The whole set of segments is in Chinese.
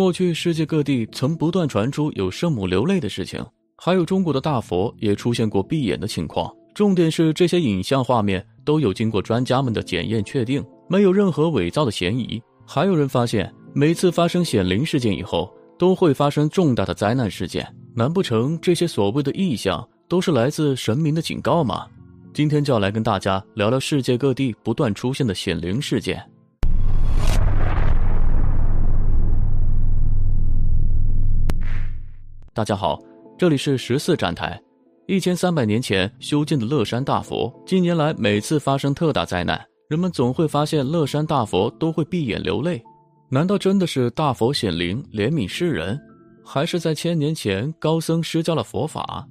过去世界各地曾不断传出有圣母流泪的事情，还有中国的大佛也出现过闭眼的情况。重点是这些影像画面都有经过专家们的检验确定，没有任何伪造的嫌疑。还有人发现，每次发生显灵事件以后，都会发生重大的灾难事件。难不成这些所谓的异象都是来自神明的警告吗？今天就要来跟大家聊聊世界各地不断出现的显灵事件。大家好，这里是十四站台。一千三百年前修建的乐山大佛，近年来每次发生特大灾难，人们总会发现乐山大佛都会闭眼流泪。难道真的是大佛显灵怜悯世人，还是在千年前高僧施教了佛法？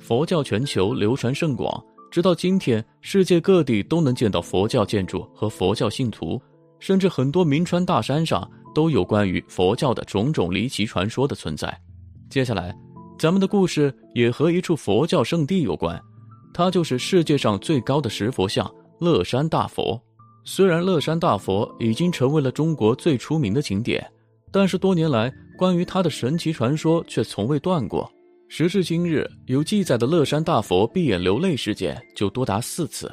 佛教全球流传甚广，直到今天，世界各地都能见到佛教建筑和佛教信徒，甚至很多名川大山上都有关于佛教的种种离奇传说的存在。接下来，咱们的故事也和一处佛教圣地有关，它就是世界上最高的石佛像乐山大佛。虽然乐山大佛已经成为了中国最出名的景点，但是多年来关于它的神奇传说却从未断过。时至今日，有记载的乐山大佛闭眼流泪事件就多达四次。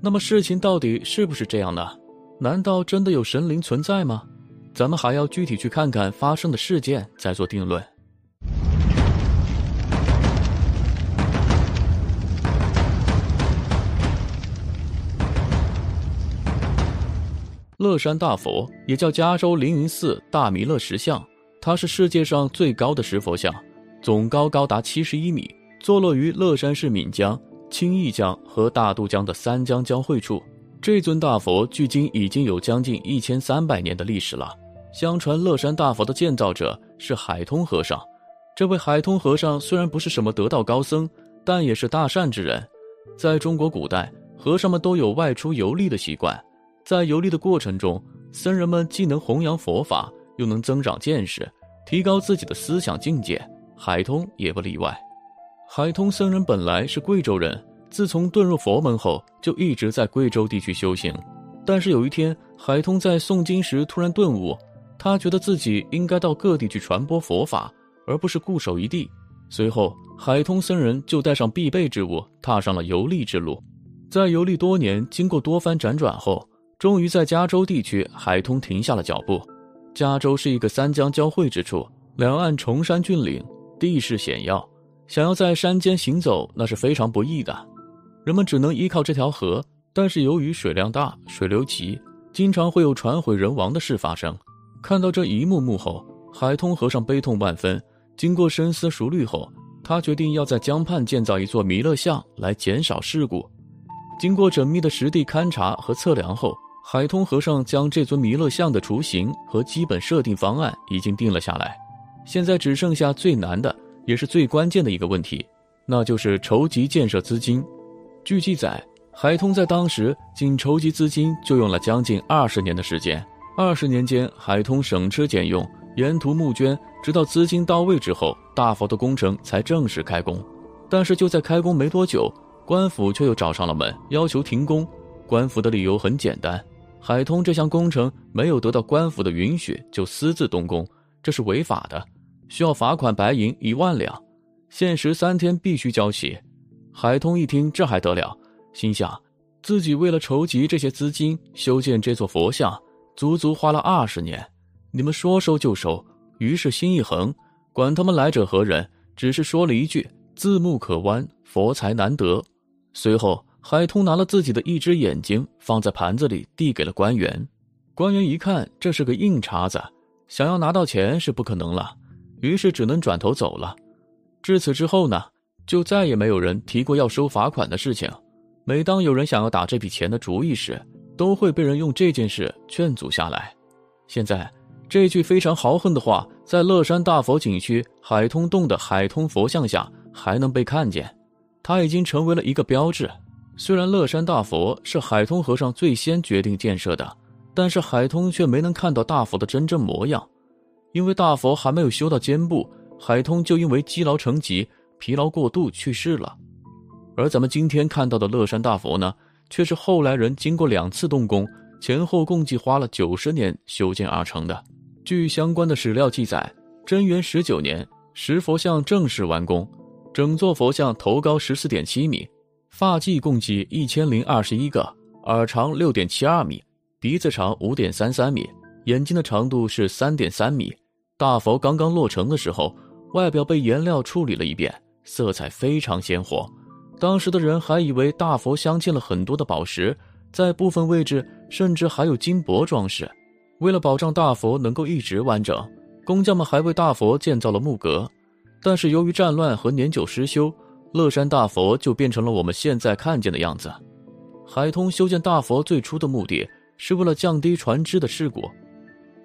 那么事情到底是不是这样呢？难道真的有神灵存在吗？咱们还要具体去看看发生的事件再做定论。乐山大佛也叫加州凌云寺大弥勒石像，它是世界上最高的石佛像，总高高达七十一米，坐落于乐山市岷江、青弋江和大渡江的三江交汇处。这尊大佛距今已经有将近一千三百年的历史了。相传乐山大佛的建造者是海通和尚，这位海通和尚虽然不是什么得道高僧，但也是大善之人。在中国古代，和尚们都有外出游历的习惯。在游历的过程中，僧人们既能弘扬佛法，又能增长见识，提高自己的思想境界。海通也不例外。海通僧人本来是贵州人，自从遁入佛门后，就一直在贵州地区修行。但是有一天，海通在诵经时突然顿悟，他觉得自己应该到各地去传播佛法，而不是固守一地。随后，海通僧人就带上必备之物，踏上了游历之路。在游历多年，经过多番辗转后，终于在加州地区，海通停下了脚步。加州是一个三江交汇之处，两岸崇山峻岭，地势险要，想要在山间行走那是非常不易的。人们只能依靠这条河，但是由于水量大、水流急，经常会有船毁人亡的事发生。看到这一幕幕后，海通和尚悲痛万分。经过深思熟虑后，他决定要在江畔建造一座弥勒像来减少事故。经过缜密的实地勘察和测量后，海通和尚将这尊弥勒像的雏形和基本设定方案已经定了下来，现在只剩下最难的，也是最关键的一个问题，那就是筹集建设资金。据记载，海通在当时仅筹集资金就用了将近二十年的时间。二十年间，海通省吃俭用，沿途募捐，直到资金到位之后，大佛的工程才正式开工。但是就在开工没多久，官府却又找上了门，要求停工。官府的理由很简单。海通这项工程没有得到官府的允许就私自动工，这是违法的，需要罚款白银一万两，限时三天必须交齐。海通一听，这还得了？心想，自己为了筹集这些资金修建这座佛像，足足花了二十年，你们说收就收。于是心一横，管他们来者何人，只是说了一句：“自木可弯，佛财难得。”随后。海通拿了自己的一只眼睛放在盘子里，递给了官员。官员一看，这是个硬茬子，想要拿到钱是不可能了，于是只能转头走了。至此之后呢，就再也没有人提过要收罚款的事情。每当有人想要打这笔钱的主意时，都会被人用这件事劝阻下来。现在，这句非常豪横的话，在乐山大佛景区海通洞的海通佛像下还能被看见，它已经成为了一个标志。虽然乐山大佛是海通和尚最先决定建设的，但是海通却没能看到大佛的真正模样，因为大佛还没有修到肩部，海通就因为积劳成疾、疲劳过度去世了。而咱们今天看到的乐山大佛呢，却是后来人经过两次动工，前后共计花了九十年修建而成的。据相关的史料记载，贞元十九年，石佛像正式完工，整座佛像头高十四点七米。发髻共计一千零二十一个，耳长六点七二米，鼻子长五点三三米，眼睛的长度是三点三米。大佛刚刚落成的时候，外表被颜料处理了一遍，色彩非常鲜活。当时的人还以为大佛镶嵌了很多的宝石，在部分位置甚至还有金箔装饰。为了保障大佛能够一直完整，工匠们还为大佛建造了木格。但是由于战乱和年久失修。乐山大佛就变成了我们现在看见的样子。海通修建大佛最初的目的是为了降低船只的事故，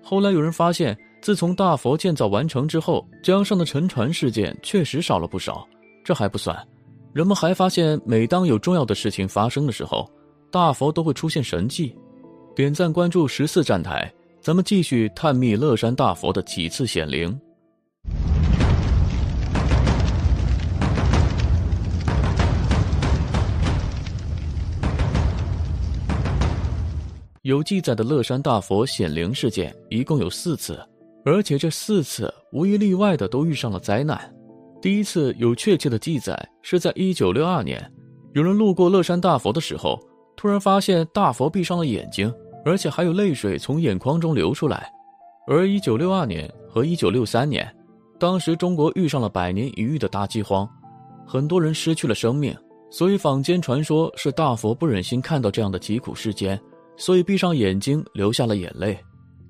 后来有人发现，自从大佛建造完成之后，江上的沉船事件确实少了不少。这还不算，人们还发现，每当有重要的事情发生的时候，大佛都会出现神迹。点赞关注十四站台，咱们继续探秘乐山大佛的几次显灵。有记载的乐山大佛显灵事件一共有四次，而且这四次无一例外的都遇上了灾难。第一次有确切的记载是在一九六二年，有人路过乐山大佛的时候，突然发现大佛闭上了眼睛，而且还有泪水从眼眶中流出来。而一九六二年和一九六三年，当时中国遇上了百年一遇的大饥荒，很多人失去了生命，所以坊间传说是大佛不忍心看到这样的疾苦世间。所以闭上眼睛流下了眼泪。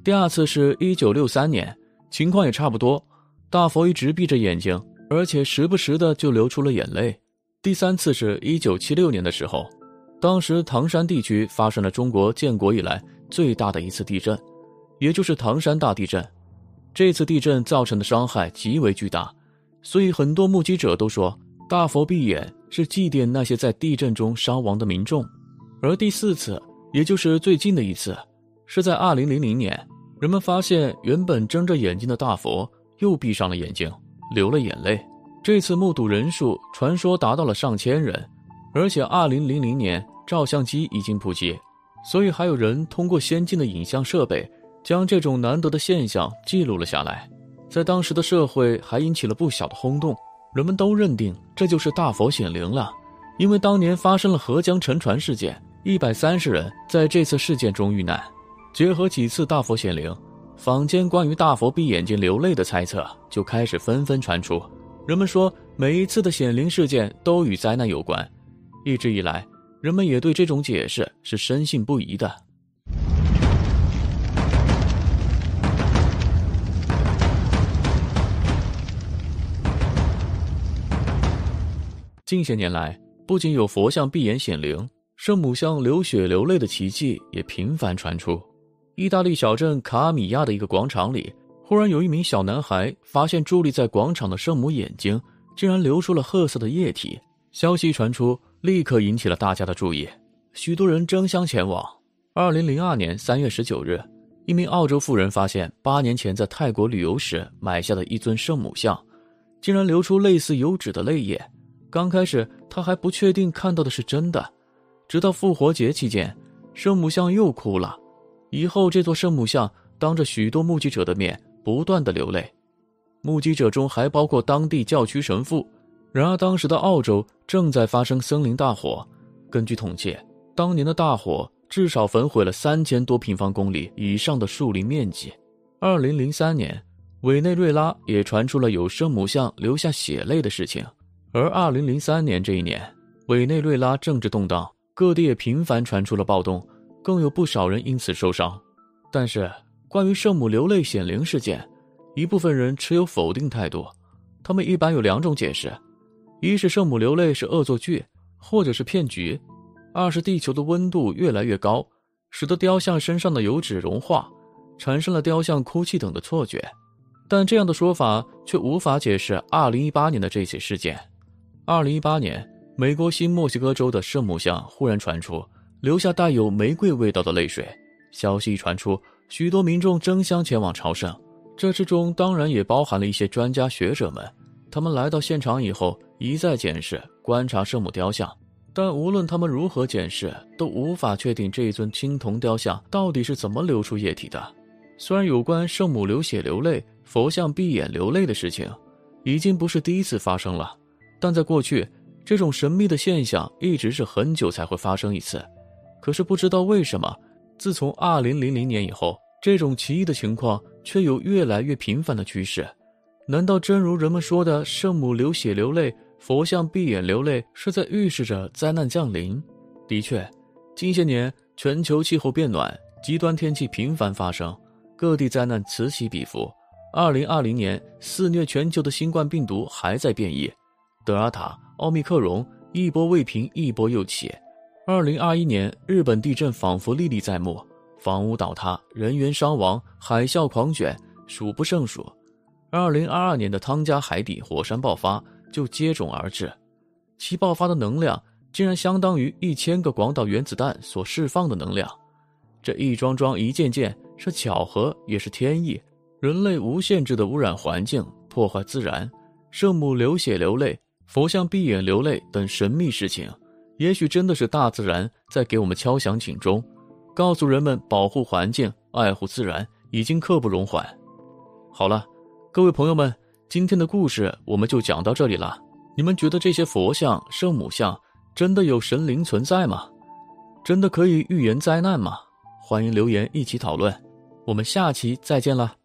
第二次是一九六三年，情况也差不多，大佛一直闭着眼睛，而且时不时的就流出了眼泪。第三次是一九七六年的时候，当时唐山地区发生了中国建国以来最大的一次地震，也就是唐山大地震。这次地震造成的伤害极为巨大，所以很多目击者都说，大佛闭眼是祭奠那些在地震中伤亡的民众。而第四次。也就是最近的一次，是在二零零零年，人们发现原本睁着眼睛的大佛又闭上了眼睛，流了眼泪。这次目睹人数传说达到了上千人，而且二零零零年照相机已经普及，所以还有人通过先进的影像设备将这种难得的现象记录了下来。在当时的社会还引起了不小的轰动，人们都认定这就是大佛显灵了，因为当年发生了合江沉船事件。一百三十人在这次事件中遇难，结合几次大佛显灵，坊间关于大佛闭眼睛流泪的猜测就开始纷纷传出。人们说，每一次的显灵事件都与灾难有关。一直以来，人们也对这种解释是深信不疑的。近些年来，不仅有佛像闭眼显灵。圣母像流血流泪的奇迹也频繁传出。意大利小镇卡米亚的一个广场里，忽然有一名小男孩发现伫立在广场的圣母眼睛竟然流出了褐色的液体。消息传出，立刻引起了大家的注意，许多人争相前往。二零零二年三月十九日，一名澳洲妇人发现八年前在泰国旅游时买下的一尊圣母像，竟然流出类似油脂的泪液。刚开始，他还不确定看到的是真的。直到复活节期间，圣母像又哭了。以后，这座圣母像当着许多目击者的面不断的流泪，目击者中还包括当地教区神父。然而，当时的澳洲正在发生森林大火，根据统计，当年的大火至少焚毁了三千多平方公里以上的树林面积。二零零三年，委内瑞拉也传出了有圣母像流下血泪的事情。而二零零三年这一年，委内瑞拉政治动荡。各地也频繁传出了暴动，更有不少人因此受伤。但是，关于圣母流泪显灵事件，一部分人持有否定态度。他们一般有两种解释：一是圣母流泪是恶作剧，或者是骗局；二是地球的温度越来越高，使得雕像身上的油脂融化，产生了雕像哭泣等的错觉。但这样的说法却无法解释2018年的这起事件。2018年，美国新墨西哥州的圣母像忽然传出留下带有玫瑰味道的泪水，消息一传出，许多民众争相前往朝圣。这之中当然也包含了一些专家学者们，他们来到现场以后一再检视、观察圣母雕像，但无论他们如何检视，都无法确定这一尊青铜雕像到底是怎么流出液体的。虽然有关圣母流血流泪、佛像闭眼流泪的事情，已经不是第一次发生了，但在过去，这种神秘的现象一直是很久才会发生一次。可是不知道为什么，自从2000年以后，这种奇异的情况却有越来越频繁的趋势。难道真如人们说的，圣母流血流泪、佛像闭眼流泪，是在预示着灾难降临？的确，近些年全球气候变暖，极端天气频繁发生。各地灾难此起彼伏。二零二零年肆虐全球的新冠病毒还在变异，德尔塔、奥密克戎一波未平，一波又起。二零二一年日本地震仿佛历历在目，房屋倒塌，人员伤亡，海啸狂卷，数不胜数。二零二二年的汤加海底火山爆发就接踵而至，其爆发的能量竟然相当于一千个广岛原子弹所释放的能量。这一桩桩一件件。是巧合，也是天意。人类无限制的污染环境，破坏自然，圣母流血流泪，佛像闭眼流泪等神秘事情，也许真的是大自然在给我们敲响警钟，告诉人们保护环境、爱护自然已经刻不容缓。好了，各位朋友们，今天的故事我们就讲到这里了。你们觉得这些佛像、圣母像真的有神灵存在吗？真的可以预言灾难吗？欢迎留言一起讨论。我们下期再见了。